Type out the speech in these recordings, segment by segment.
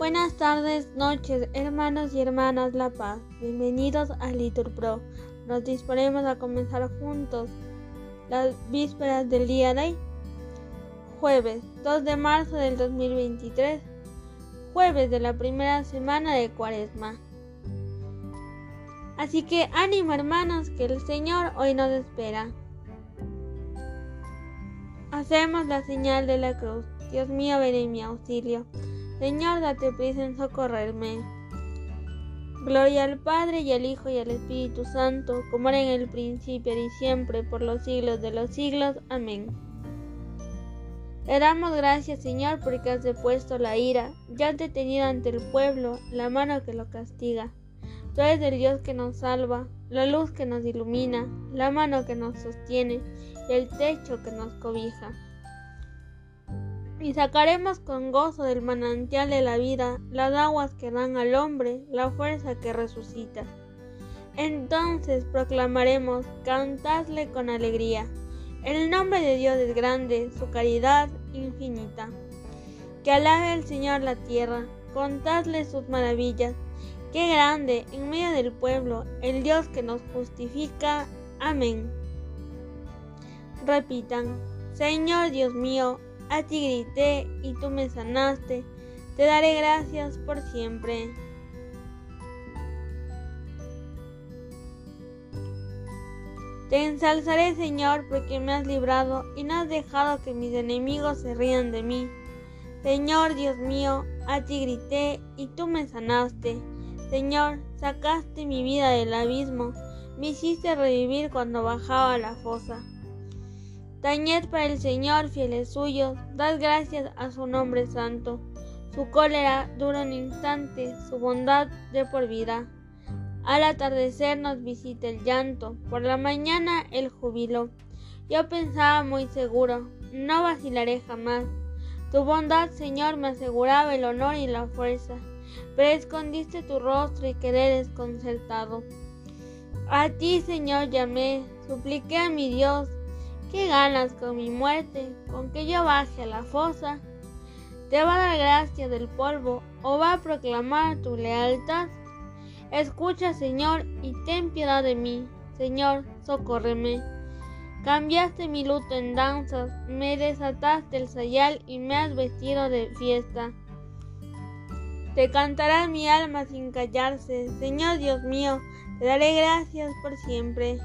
Buenas tardes, noches, hermanos y hermanas La Paz. Bienvenidos a Litur Pro. Nos disponemos a comenzar juntos las vísperas del día de hoy, jueves 2 de marzo del 2023, jueves de la primera semana de Cuaresma. Así que ánimo hermanos, que el Señor hoy nos espera. Hacemos la señal de la cruz. Dios mío, ven en mi auxilio. Señor, date prisa en socorrerme. Gloria al Padre y al Hijo y al Espíritu Santo, como era en el principio y siempre, por los siglos de los siglos. Amén. Le damos gracias, Señor, porque has depuesto la ira, ya has detenido ante el pueblo la mano que lo castiga. Tú eres el Dios que nos salva, la luz que nos ilumina, la mano que nos sostiene y el techo que nos cobija y sacaremos con gozo del manantial de la vida las aguas que dan al hombre la fuerza que resucita. Entonces proclamaremos, cantadle con alegría. El nombre de Dios es grande, su caridad infinita. Que alabe el Señor la tierra, contadle sus maravillas. Qué grande en medio del pueblo el Dios que nos justifica. Amén. Repitan, Señor Dios mío, a ti grité y tú me sanaste. Te daré gracias por siempre. Te ensalzaré, Señor, porque me has librado y no has dejado que mis enemigos se rían de mí. Señor Dios mío, a ti grité y tú me sanaste. Señor, sacaste mi vida del abismo, me hiciste revivir cuando bajaba a la fosa. Tañed para el Señor, fieles suyos, dad gracias a su nombre santo. Su cólera dura un instante, su bondad de por vida. Al atardecer nos visita el llanto, por la mañana el júbilo. Yo pensaba muy seguro, no vacilaré jamás. Tu bondad, Señor, me aseguraba el honor y la fuerza, pero escondiste tu rostro y quedé desconcertado. A ti, Señor, llamé, supliqué a mi Dios, ¿Qué ganas con mi muerte? ¿Con que yo baje a la fosa? ¿Te va a dar gracia del polvo o va a proclamar tu lealtad? Escucha, Señor, y ten piedad de mí. Señor, socórreme. Cambiaste mi luto en danzas, me desataste el sayal y me has vestido de fiesta. Te cantará mi alma sin callarse, Señor Dios mío, te daré gracias por siempre.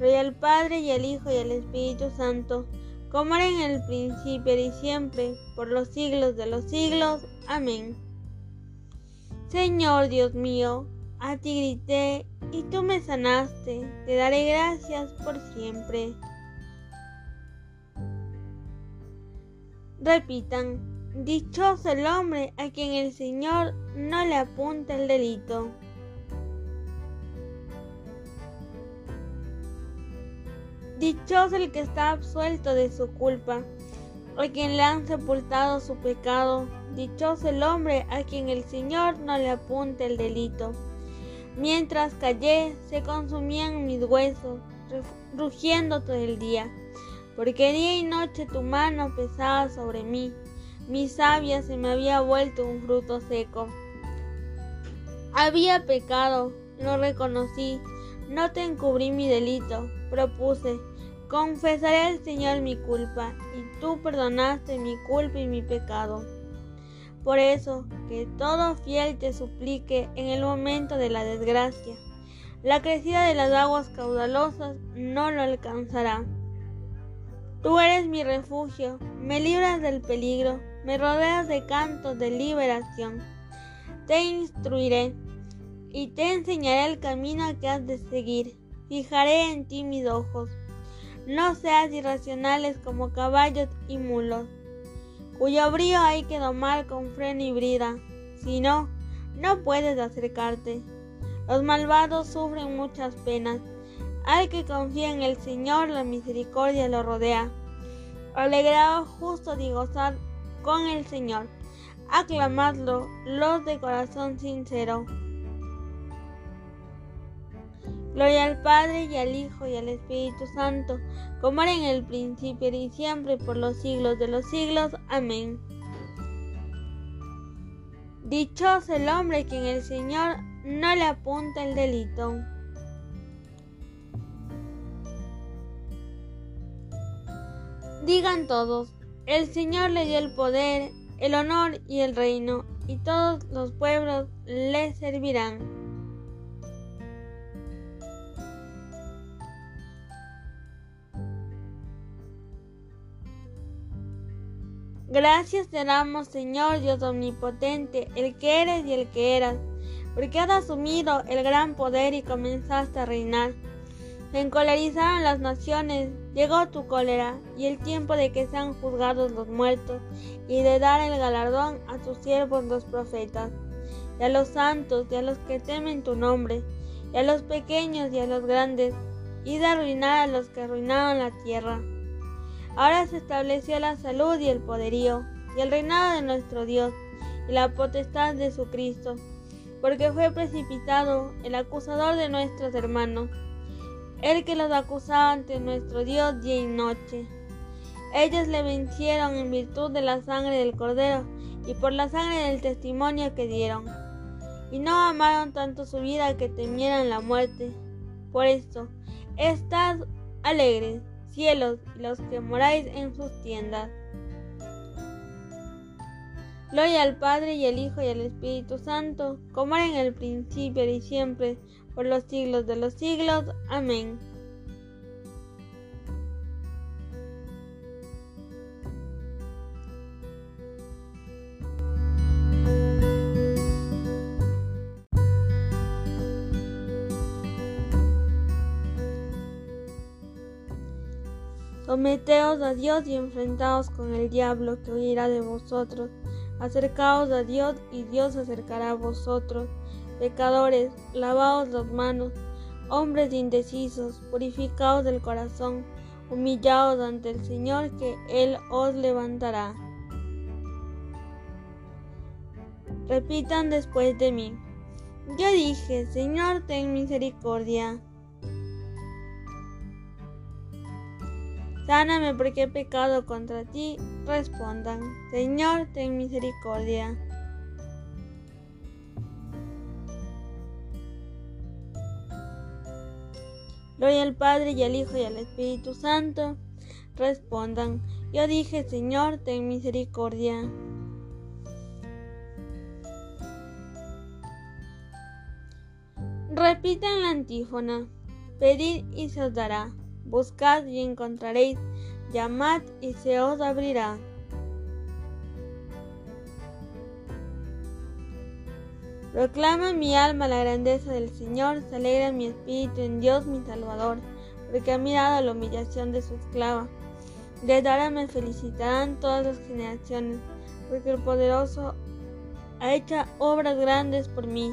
Gloria al Padre y al Hijo y al Espíritu Santo, como era en el principio y siempre, por los siglos de los siglos. Amén. Señor Dios mío, a ti grité y tú me sanaste, te daré gracias por siempre. Repitan, dichoso el hombre a quien el Señor no le apunta el delito. Dichoso el que está absuelto de su culpa, a quien le han sepultado su pecado. Dichoso el hombre a quien el Señor no le apunte el delito. Mientras callé, se consumían mis huesos, rugiendo todo el día, porque día y noche tu mano pesaba sobre mí. Mi savia se me había vuelto un fruto seco. Había pecado, lo reconocí, no te encubrí mi delito, propuse, confesaré al Señor mi culpa, y tú perdonaste mi culpa y mi pecado. Por eso, que todo fiel te suplique en el momento de la desgracia. La crecida de las aguas caudalosas no lo alcanzará. Tú eres mi refugio, me libras del peligro, me rodeas de cantos de liberación. Te instruiré y te enseñaré el camino que has de seguir. Fijaré en ti mis ojos. No seas irracionales como caballos y mulos, cuyo brío hay que domar con freno y brida. Si no, no puedes acercarte. Los malvados sufren muchas penas. Al que confía en el Señor, la misericordia lo rodea. Alegraos justo y gozad con el Señor. Aclamadlo los de corazón sincero. Gloria al Padre y al Hijo y al Espíritu Santo, como era en el principio y siempre, por los siglos de los siglos. Amén. Dichoso el hombre que en el Señor no le apunta el delito. Digan todos, el Señor le dio el poder, el honor y el reino, y todos los pueblos le servirán. Gracias te damos, Señor Dios omnipotente, el que eres y el que eras, porque has asumido el gran poder y comenzaste a reinar. Se encolerizaron las naciones, llegó tu cólera y el tiempo de que sean juzgados los muertos y de dar el galardón a tus siervos los profetas, y a los santos y a los que temen tu nombre, y a los pequeños y a los grandes, y de arruinar a los que arruinaron la tierra. Ahora se estableció la salud y el poderío, y el reinado de nuestro Dios, y la potestad de su Cristo, porque fue precipitado el acusador de nuestros hermanos el que los acusaba ante nuestro Dios día y noche. Ellos le vencieron en virtud de la sangre del Cordero y por la sangre del testimonio que dieron. Y no amaron tanto su vida que temieran la muerte. Por esto, estad alegres, cielos, y los que moráis en sus tiendas. Gloria al Padre y al Hijo y al Espíritu Santo, como era en el principio y siempre, por los siglos de los siglos. Amén. Someteos a Dios y enfrentaos con el diablo que huirá de vosotros. Acercaos a Dios y Dios se acercará a vosotros. Pecadores, lavaos las manos, hombres indecisos, purificaos del corazón, humillaos ante el Señor que Él os levantará. Repitan después de mí. Yo dije, Señor, ten misericordia. Sáname porque he pecado contra ti. Respondan, Señor, ten misericordia. Gloria al Padre y al Hijo y al Espíritu Santo. Respondan, yo dije, Señor, ten misericordia. Repitan la antífona. Pedid y se os dará. Buscad y encontraréis. Llamad y se os abrirá. Proclama mi alma la grandeza del Señor, se alegra mi espíritu en Dios mi Salvador, porque ha mirado la humillación de su esclava. De ahora me felicitarán todas las generaciones, porque el poderoso ha hecho obras grandes por mí.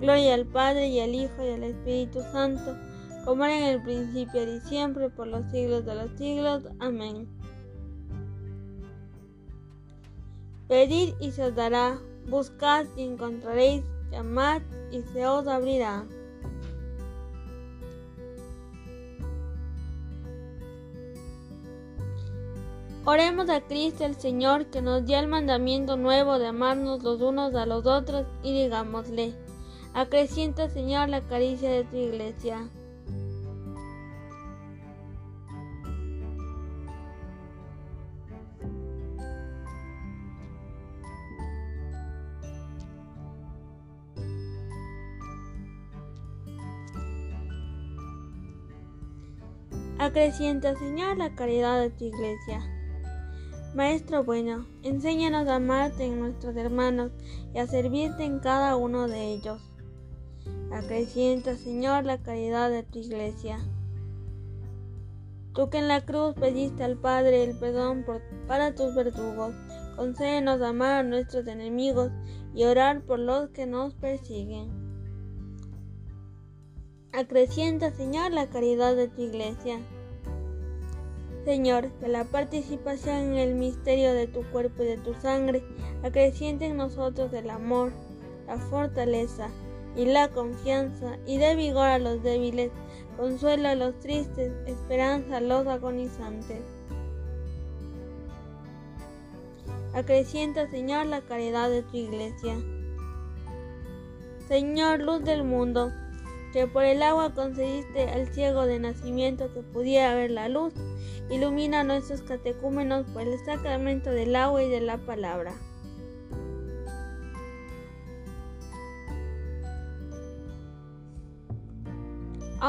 Gloria al Padre y al Hijo y al Espíritu Santo, como era en el principio y siempre, por los siglos de los siglos. Amén. Pedid y se os dará, buscad y encontraréis, llamad y se os abrirá. Oremos a Cristo el Señor que nos dio el mandamiento nuevo de amarnos los unos a los otros y digámosle, acrecienta Señor la caricia de tu iglesia. Acrecienta, Señor, la caridad de tu iglesia. Maestro bueno, enséñanos a amarte en nuestros hermanos y a servirte en cada uno de ellos. Acrecienta, Señor, la caridad de tu iglesia. Tú que en la cruz pediste al Padre el perdón para tus verdugos, Concédenos amar a nuestros enemigos y orar por los que nos persiguen. Acrecienta, Señor, la caridad de tu iglesia. Señor, que la participación en el misterio de tu cuerpo y de tu sangre acreciente en nosotros el amor, la fortaleza y la confianza y dé vigor a los débiles, consuelo a los tristes, esperanza a los agonizantes. Acrecienta, Señor, la caridad de tu iglesia. Señor, luz del mundo, que por el agua concediste al ciego de nacimiento que pudiera ver la luz, ilumina nuestros catecúmenos por el sacramento del agua y de la palabra.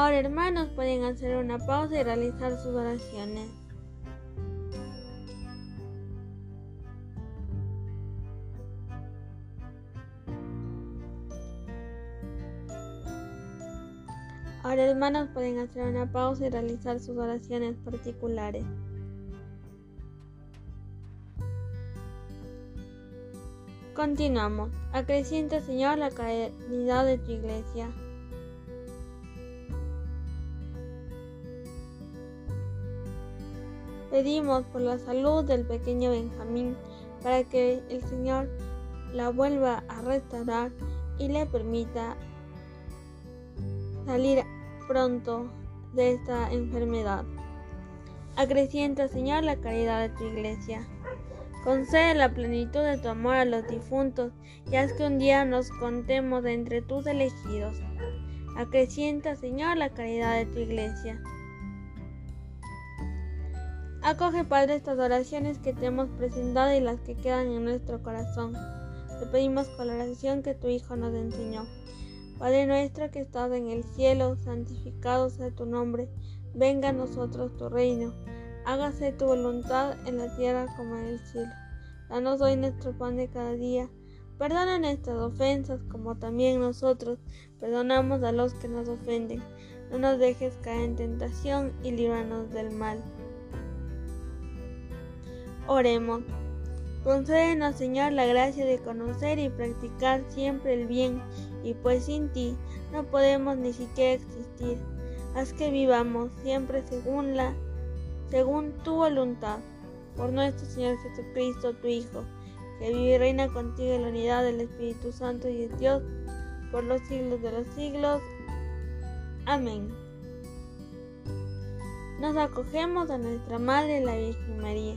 Ahora hermanos pueden hacer una pausa y realizar sus oraciones. Ahora hermanos pueden hacer una pausa y realizar sus oraciones particulares. Continuamos. Acrecienta Señor la caridad de tu iglesia. Pedimos por la salud del pequeño Benjamín para que el Señor la vuelva a restaurar y le permita salir pronto de esta enfermedad. Acrecienta, Señor, la caridad de tu iglesia. Concede la plenitud de tu amor a los difuntos y haz que un día nos contemos entre tus elegidos. Acrecienta, Señor, la caridad de tu iglesia. Acoge, Padre, estas oraciones que te hemos presentado y las que quedan en nuestro corazón. Te pedimos con la oración que tu Hijo nos enseñó. Padre nuestro que estás en el cielo, santificado sea tu nombre, venga a nosotros tu reino, hágase tu voluntad en la tierra como en el cielo. Danos hoy nuestro pan de cada día, perdona nuestras ofensas como también nosotros perdonamos a los que nos ofenden. No nos dejes caer en tentación y líbranos del mal. Oremos. Concédenos, Señor, la gracia de conocer y practicar siempre el bien y pues sin ti no podemos ni siquiera existir. Haz que vivamos siempre según la según tu voluntad. Por nuestro Señor Jesucristo, tu Hijo, que vive y reina contigo en la unidad del Espíritu Santo y de Dios por los siglos de los siglos. Amén. Nos acogemos a nuestra Madre, la Virgen María.